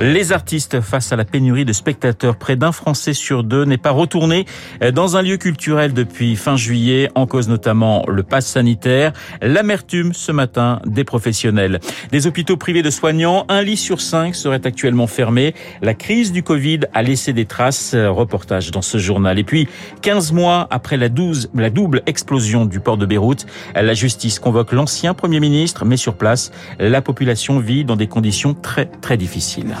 Les artistes face à la pénurie de spectateurs, près d'un Français sur deux n'est pas retourné dans un lieu culturel depuis fin juillet, en cause notamment le pass sanitaire, l'amertume ce matin des professionnels. Des hôpitaux privés de soignants, un lit sur cinq serait actuellement fermé. La crise du Covid a laissé des traces. Reportage dans ce journal. Et puis, 15 mois après la, 12, la double explosion du port de Beyrouth, la justice convoque l'ancien Premier ministre, mais sur place, la population vit dans des conditions très, très difficile.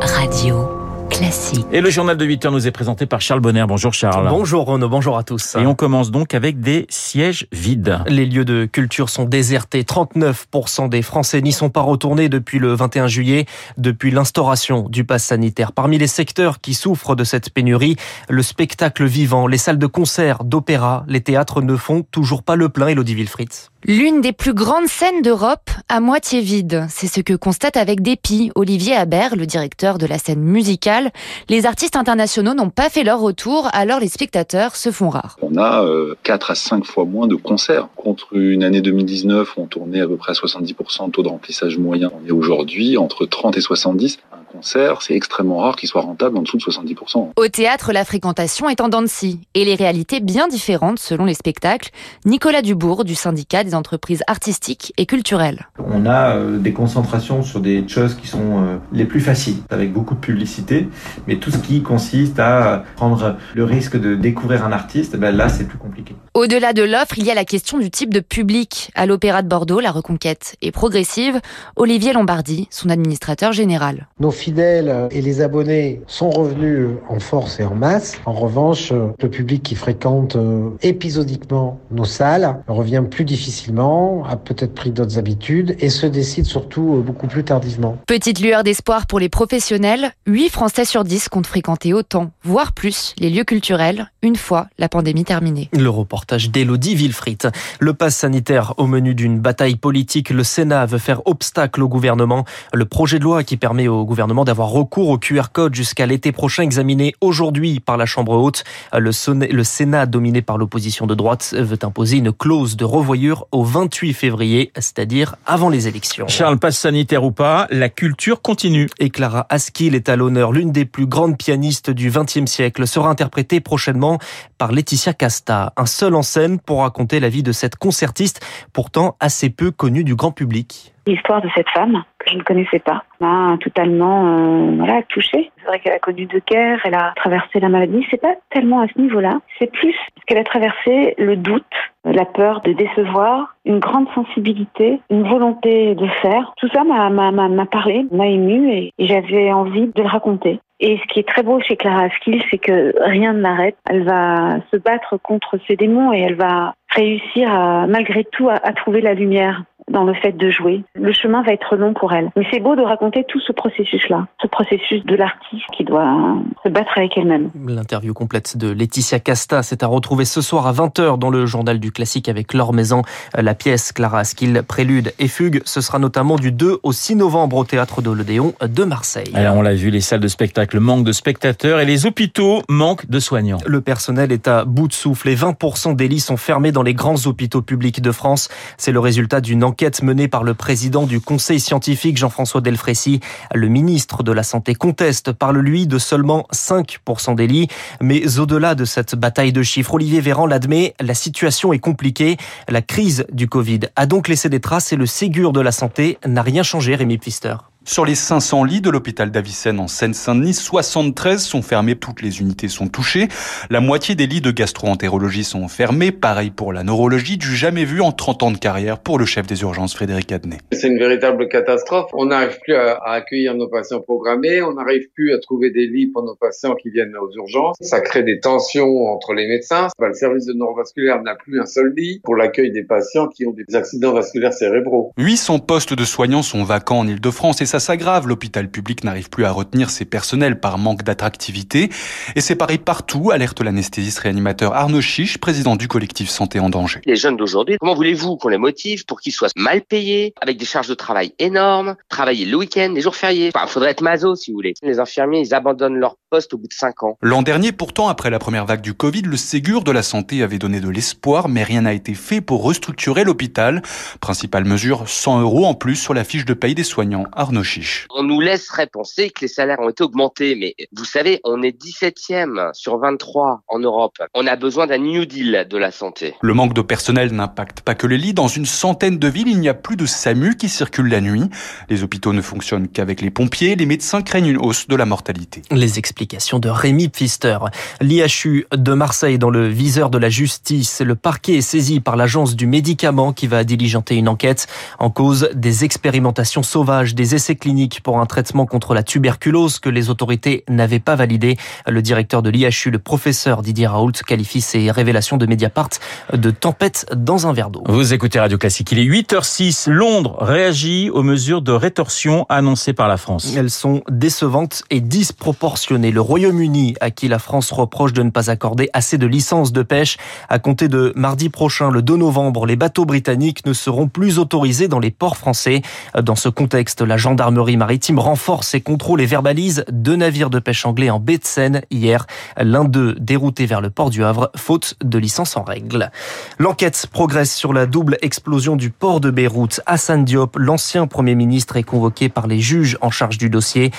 Radio classique. Et le journal de 8 heures nous est présenté par Charles Bonner. Bonjour Charles. Bonjour Renaud, bonjour à tous. Et on commence donc avec des sièges vides. Les lieux de culture sont désertés. 39% des Français n'y sont pas retournés depuis le 21 juillet, depuis l'instauration du pass sanitaire. Parmi les secteurs qui souffrent de cette pénurie, le spectacle vivant, les salles de concert, d'opéra, les théâtres ne font toujours pas le plein, Elodie Wilfried. L'une des plus grandes scènes d'Europe à moitié vide. C'est ce que constate avec dépit Olivier Habert, le directeur de la scène musicale. Les artistes internationaux n'ont pas fait leur retour, alors les spectateurs se font rares. On a euh, 4 à 5 fois moins de concerts. Contre une année 2019, on tournait à peu près à 70% de taux de remplissage moyen. On est aujourd'hui entre 30 et 70. Concert, c'est extrêmement rare qu'il soit rentable en dessous de 70%. Au théâtre, la fréquentation est en dents de scie et les réalités bien différentes selon les spectacles. Nicolas Dubourg du syndicat des entreprises artistiques et culturelles. On a euh, des concentrations sur des choses qui sont euh, les plus faciles, avec beaucoup de publicité, mais tout ce qui consiste à prendre le risque de découvrir un artiste, ben là c'est plus compliqué. Au-delà de l'offre, il y a la question du type de public. À l'Opéra de Bordeaux, la reconquête est progressive. Olivier Lombardi, son administrateur général. Nos fidèles et les abonnés sont revenus en force et en masse. En revanche, le public qui fréquente euh, épisodiquement nos salles revient plus difficilement, a peut-être pris d'autres habitudes et se décide surtout euh, beaucoup plus tardivement. Petite lueur d'espoir pour les professionnels, 8 Français sur 10 comptent fréquenter autant, voire plus, les lieux culturels une fois la pandémie terminée. Le reportage d'Elodie Wilfried. Le pass sanitaire au menu d'une bataille politique, le Sénat veut faire obstacle au gouvernement. Le projet de loi qui permet au gouvernement d'avoir recours au QR code jusqu'à l'été prochain, examiné aujourd'hui par la Chambre haute. Le, le Sénat, dominé par l'opposition de droite, veut imposer une clause de revoyure au 28 février, c'est-à-dire avant les élections. Charles, passe sanitaire ou pas, la culture continue. Et Clara Askill est à l'honneur. L'une des plus grandes pianistes du XXe siècle sera interprétée prochainement par Laetitia Casta. Un seul en scène pour raconter la vie de cette concertiste, pourtant assez peu connue du grand public. L'histoire de cette femme que je ne connaissais pas m'a totalement euh, voilà touchée. C'est vrai qu'elle a connu deux guerres, elle a traversé la maladie. C'est pas tellement à ce niveau-là. C'est plus qu'elle a traversé le doute, la peur de décevoir, une grande sensibilité, une volonté de faire. Tout ça m'a m'a parlé, m'a ému et, j'avais envie de le raconter. Et ce qui est très beau chez Clara Askill, c'est que rien ne l'arrête. Elle va se battre contre ses démons et elle va réussir à, malgré tout à trouver la lumière dans le fait de jouer. Le chemin va être long pour elle. Mais c'est beau de raconter tout ce processus-là, ce processus de l'artiste qui doit se battre avec elle-même. L'interview complète de Laetitia Casta, c'est à retrouver ce soir à 20h dans le journal du classique avec Laure Maison. La pièce Clara Askill, Prélude et Fugue, ce sera notamment du 2 au 6 novembre au théâtre de l'Odéon de Marseille. Alors on l'a vu, les salles de spectacle manquent de spectateurs et les hôpitaux manquent de soignants. Le personnel est à bout de souffle et 20% des lits sont fermés dans les grands hôpitaux publics de France. C'est le résultat d'une enquête menée par le président du conseil scientifique Jean-François Delfrécy. Le ministre de la Santé conteste, parle lui de seulement 5% des lits. Mais au-delà de cette bataille de chiffres, Olivier Véran l'admet, la situation est compliquée. La crise du Covid a donc laissé des traces et le Ségur de la santé n'a rien changé, Rémi Pfister. Sur les 500 lits de l'hôpital d'Avicenne en Seine-Saint-Denis, 73 sont fermés, toutes les unités sont touchées. La moitié des lits de gastro-entérologie sont fermés, pareil pour la neurologie, du jamais vu en 30 ans de carrière pour le chef des urgences Frédéric Adnet. C'est une véritable catastrophe. On n'arrive plus à, accueillir nos patients programmés, on n'arrive plus à trouver des lits pour nos patients qui viennent aux urgences. Ça crée des tensions entre les médecins. Le service de neurovasculaire n'a plus un seul lit pour l'accueil des patients qui ont des accidents vasculaires cérébraux. 800 postes de soignants sont vacants en Ile-de-France et ça ça s'aggrave. L'hôpital public n'arrive plus à retenir ses personnels par manque d'attractivité. Et c'est pareil partout, alerte l'anesthésiste réanimateur Arnaud Chiche, président du collectif Santé en danger. Les jeunes d'aujourd'hui, comment voulez-vous qu'on les motive pour qu'ils soient mal payés, avec des charges de travail énormes, travailler le week-end, les jours fériés? Enfin, faudrait être maso si vous voulez. Les infirmiers, ils abandonnent leur poste au bout de 5 ans. L'an dernier, pourtant, après la première vague du Covid, le Ségur de la santé avait donné de l'espoir, mais rien n'a été fait pour restructurer l'hôpital. Principale mesure, 100 euros en plus sur la fiche de paye des soignants. Arnaud Chiche. On nous laisserait penser que les salaires ont été augmentés, mais vous savez, on est 17e sur 23 en Europe. On a besoin d'un New Deal de la santé. Le manque de personnel n'impacte pas que les lits. Dans une centaine de villes, il n'y a plus de SAMU qui circulent la nuit. Les hôpitaux ne fonctionnent qu'avec les pompiers. Les médecins craignent une hausse de la mortalité. Les explications de Rémi Pfister. L'IHU de Marseille dans le viseur de la justice. Le parquet est saisi par l'agence du médicament qui va diligenter une enquête en cause des expérimentations sauvages, des essais cliniques pour un traitement contre la tuberculose que les autorités n'avaient pas validé. Le directeur de l'IHU, le professeur Didier Raoult, qualifie ces révélations de Mediapart de tempête dans un verre d'eau. Vous écoutez Radio Classique. Il est 8h06. Londres réagit aux mesures de rétorsion annoncées par la France. Elles sont décevantes et disproportionnées. Le Royaume-Uni, à qui la France reproche de ne pas accorder assez de licences de pêche, à compter de mardi prochain, le 2 novembre, les bateaux britanniques ne seront plus autorisés dans les ports français. Dans ce contexte, la gendarmerie maritime renforce ses contrôles et verbalise deux navires de pêche anglais en baie de Seine hier. L'un d'eux dérouté vers le port du Havre, faute de licence en règle. L'enquête progresse sur la double explosion du port de Beyrouth. Hassan Diop, l'ancien Premier ministre, est convoqué par les juges en charge du dossier.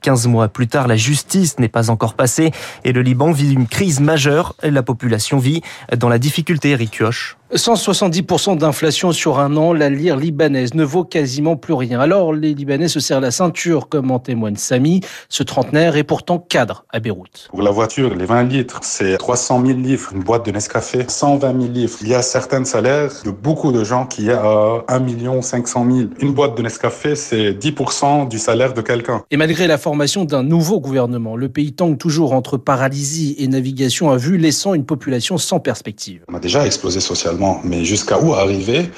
15 mois plus tard, la justice n'est pas encore passée et le Liban vit une crise majeure. La population vit dans la difficulté, Eric. 170% d'inflation sur un an, la lire libanaise ne vaut quasiment plus rien. Alors les Libanais se serrent la ceinture, comme en témoigne Samy. Ce trentenaire est pourtant cadre à Beyrouth. Pour la voiture, les 20 litres, c'est 300 000 livres, une boîte de Nescafé, 120 000 livres. Il y a certains salaires de beaucoup de gens qui a 1 million 500 000. Une boîte de Nescafé, c'est 10% du salaire de quelqu'un. Et malgré la formation d'un nouveau gouvernement, le pays tangue toujours entre paralysie et navigation à vue, laissant une population sans perspective. On a déjà explosé socialement mais jusqu'à où arriver,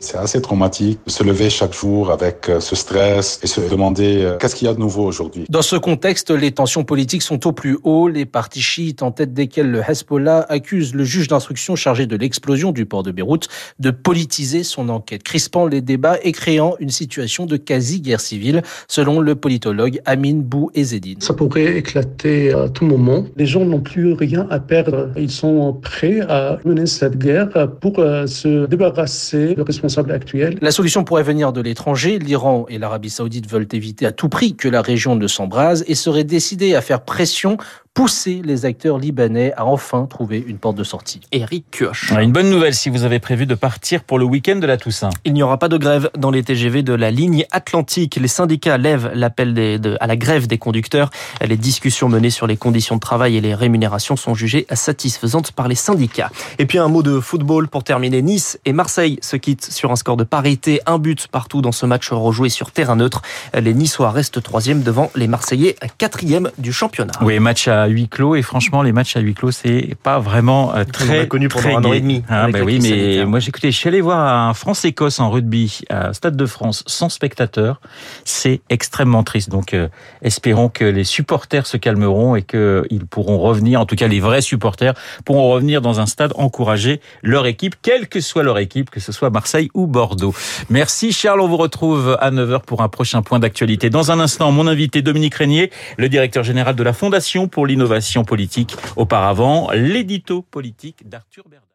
c'est assez traumatique. Se lever chaque jour avec euh, ce stress et se demander euh, qu'est-ce qu'il y a de nouveau aujourd'hui. Dans ce contexte, les tensions politiques sont au plus haut. Les partis chiites, en tête desquels le Hezbollah, accusent le juge d'instruction chargé de l'explosion du port de Beyrouth de politiser son enquête, crispant les débats et créant une situation de quasi-guerre civile, selon le politologue Amin Bou Ezedine. Ça pourrait éclater à tout moment. Les gens n'ont plus rien à perdre. Ils sont prêts à mener cette guerre pour euh, se débarrasser du responsable actuel. La solution pourrait venir de l'étranger. L'Iran et l'Arabie saoudite veulent éviter à tout prix que la région ne s'embrase et seraient décidés à faire pression pousser les acteurs libanais à enfin trouver une porte de sortie. Eric Kioch. Une bonne nouvelle si vous avez prévu de partir pour le week-end de la Toussaint. Il n'y aura pas de grève dans les TGV de la ligne Atlantique. Les syndicats lèvent l'appel à la grève des conducteurs. Les discussions menées sur les conditions de travail et les rémunérations sont jugées satisfaisantes par les syndicats. Et puis un mot de football pour terminer. Nice et Marseille se quittent sur un score de parité. Un but partout dans ce match rejoué sur terrain neutre. Les Niçois restent troisième devant les Marseillais quatrième du championnat. Oui, match à huis clos et franchement les matchs à huis clos c'est pas vraiment euh, très connu pendant très un an et demi. Ah, bah oui, mais moi j'écoutais, je suis allé voir un France-Écosse en rugby à Stade de France sans spectateurs. C'est extrêmement triste. Donc euh, espérons que les supporters se calmeront et que ils pourront revenir, en tout cas les vrais supporters pourront revenir dans un stade encourager leur équipe, quelle que soit leur équipe, que ce soit Marseille ou Bordeaux. Merci Charles, on vous retrouve à 9h pour un prochain point d'actualité. Dans un instant, mon invité Dominique Régnier, le directeur général de la Fondation pour l'innovation politique. Auparavant, l'édito politique d'Arthur Berda.